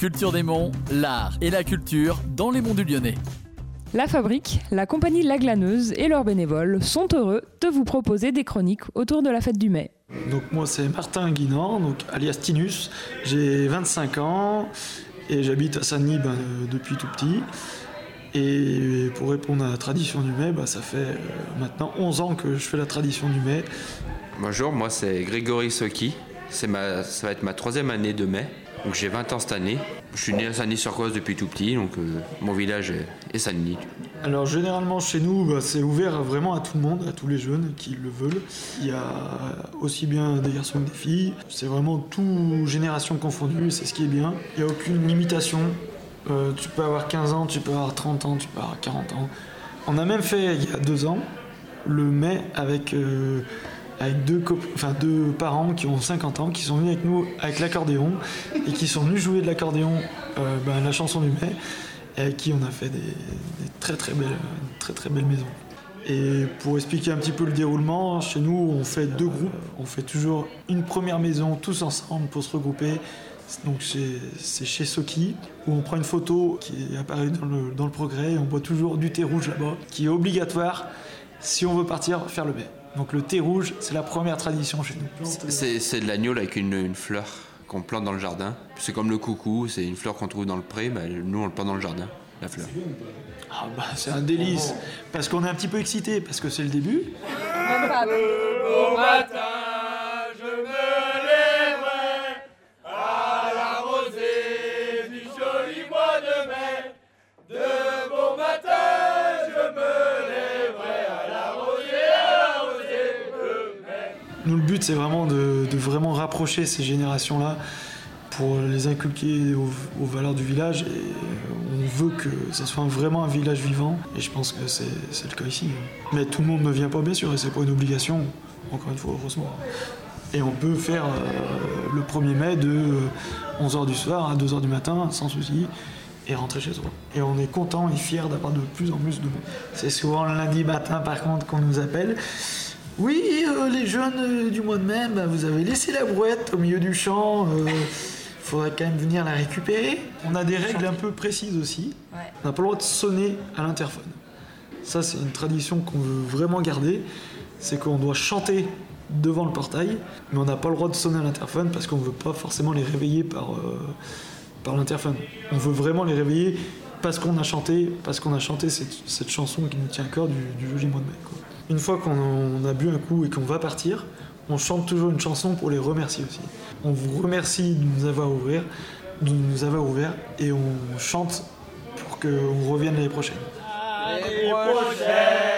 Culture des Monts, l'art et la culture dans les monts du Lyonnais. La Fabrique, la compagnie La Glaneuse et leurs bénévoles sont heureux de vous proposer des chroniques autour de la fête du mai. Donc moi c'est Martin Guinan, donc alias Tinus. J'ai 25 ans et j'habite à Saint-Denis ben, euh, depuis tout petit. Et pour répondre à la tradition du mai, ben, ça fait euh, maintenant 11 ans que je fais la tradition du mai. Bonjour, moi c'est Grégory Soki. Ma, ça va être ma troisième année de mai. Donc j'ai 20 ans cette année. Je suis né à Saint-Denis-sur-Coise depuis tout petit, donc euh, mon village est, Saint-Denis. Alors généralement chez nous, bah, c'est ouvert vraiment à tout le monde, à tous les jeunes qui le veulent. Il y a aussi bien des garçons que des filles. C'est vraiment tout génération confondue, c'est ce qui est bien. Il n'y a aucune limitation. Euh, tu peux avoir 15 ans, tu peux avoir 30 ans, tu peux avoir 40 ans. On a même fait il y a deux ans le mai avec... Euh, avec deux, parents qui ont 50 ans, qui sont venus avec nous avec l'accordéon et qui sont venus jouer de l'accordéon euh, ben, la chanson du mai et avec qui on a fait des, très très belles, très très belles maisons. Et pour expliquer un petit peu le déroulement, chez nous on fait deux groupes. On fait toujours une première maison tous ensemble pour se regrouper. Donc c'est chez Soki où on prend une photo qui apparaît dans le, dans le progrès et on voit toujours du thé rouge là-bas qui est obligatoire si on veut partir faire le bain. Donc le thé rouge, c'est la première tradition chez nous. C'est de l'agneau avec une, fleur qu'on plante dans le jardin. C'est comme le coucou, c'est une fleur qu'on trouve dans le pré, mais nous on le plante dans le jardin, la fleur. Ah bah c'est un délice, parce qu'on est un petit peu excité, parce que c'est le début. Nous, le but, c'est vraiment de, vraiment rapprocher ces générations-là pour les inculquer aux, valeurs du village. Et on veut que ça soit vraiment un village vivant. Et je pense que c'est le cas ici. Mais tout le monde ne vient pas, bien sûr, et c'est pas une obligation. Encore une fois, heureusement. Et on peut faire euh, le 1er mai de 11h du soir à 2h du matin, sans souci, et rentrer chez soi. Et on est content et fier d'avoir de plus en plus de monde. C'est souvent le lundi matin, par contre, qu'on nous appelle. Oui, euh, les jeunes euh, du mois de mai, bah, vous avez laissé la brouette au milieu du champ. Il euh, faudrait quand même venir la récupérer. On a des règles un peu précises aussi. On n'a pas le droit de sonner à l'interphone. Ça, c'est une tradition qu'on veut vraiment garder. C'est qu'on doit chanter devant le portail, mais on n'a pas le droit de sonner à l'interphone parce qu'on ne veut pas forcément les réveiller par, par l'interphone. On veut vraiment les réveiller parce qu'on a chanté, parce qu'on a chanté cette, chanson qui nous tient à cœur du, du joli mois de mai une fois qu'on a bu un coup et qu'on va partir, on chante toujours une chanson pour les remercier aussi. On vous remercie de nous avoir ouvert, de nous avoir ouvert et on chante pour qu'on revienne l'année prochaine. L'année prochaine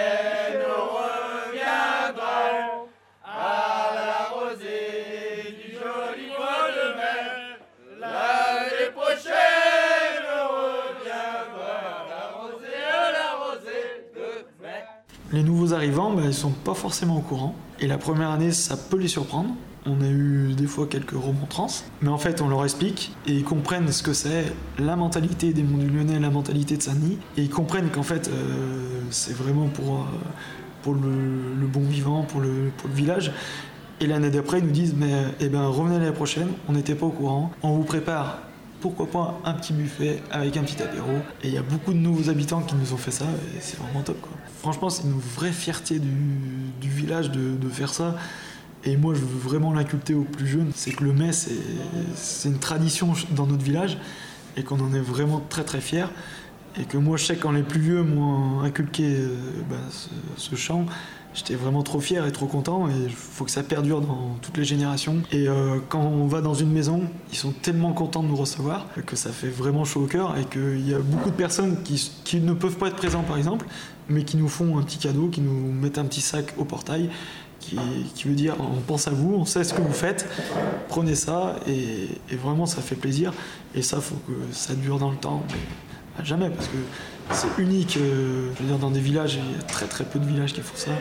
Les nouveaux arrivants, ben, ils ne sont pas forcément au courant. Et la première année, ça peut les surprendre. On a eu des fois quelques remontrances, mais en fait, on leur explique et ils comprennent ce que c'est la mentalité des monts du Lyonnais, la mentalité de Saint-Denis, et ils comprennent qu'en fait, euh, c'est vraiment pour, euh, le, bon vivant, pour le, pour le village. Et l'année d'après, ils nous disent Mais eh ben, revenez l'année prochaine, on n'était pas au courant, on vous prépare pourquoi pas un petit buffet avec un petit apéro. Et il y a beaucoup de nouveaux habitants qui nous ont fait ça et c'est vraiment top. Franchement, c'est une vraie fierté du, village de, faire ça. Et moi, je veux vraiment l'inculter aux plus jeunes. C'est que le mai, c'est une tradition dans notre village et qu'on en est vraiment très très fiers. Et que moi, je sais quand les plus vieux m'ont inculqué euh, bah, ce chant, J'étais vraiment trop fier et trop content et il faut que ça perdure dans toutes les générations. Et euh, quand on va dans une maison, ils sont tellement contents de nous recevoir que ça fait vraiment chaud au cœur et qu'il y a beaucoup de personnes qui, ne peuvent pas être présents par exemple, mais qui nous font un petit cadeau, qui nous mettent un petit sac au portail. Qui, veut dire on pense à vous, on sait ce que vous faites, prenez ça et, vraiment ça fait plaisir et ça faut que ça dure dans le temps, jamais parce que c'est unique. Euh, je veux dire, dans des villages, il y a très très peu de villages qui font ça.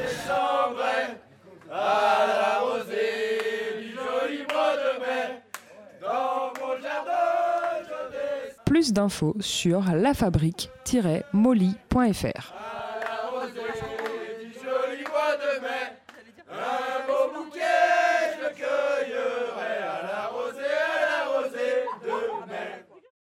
Plus d'infos sur lafabrique-molly.fr.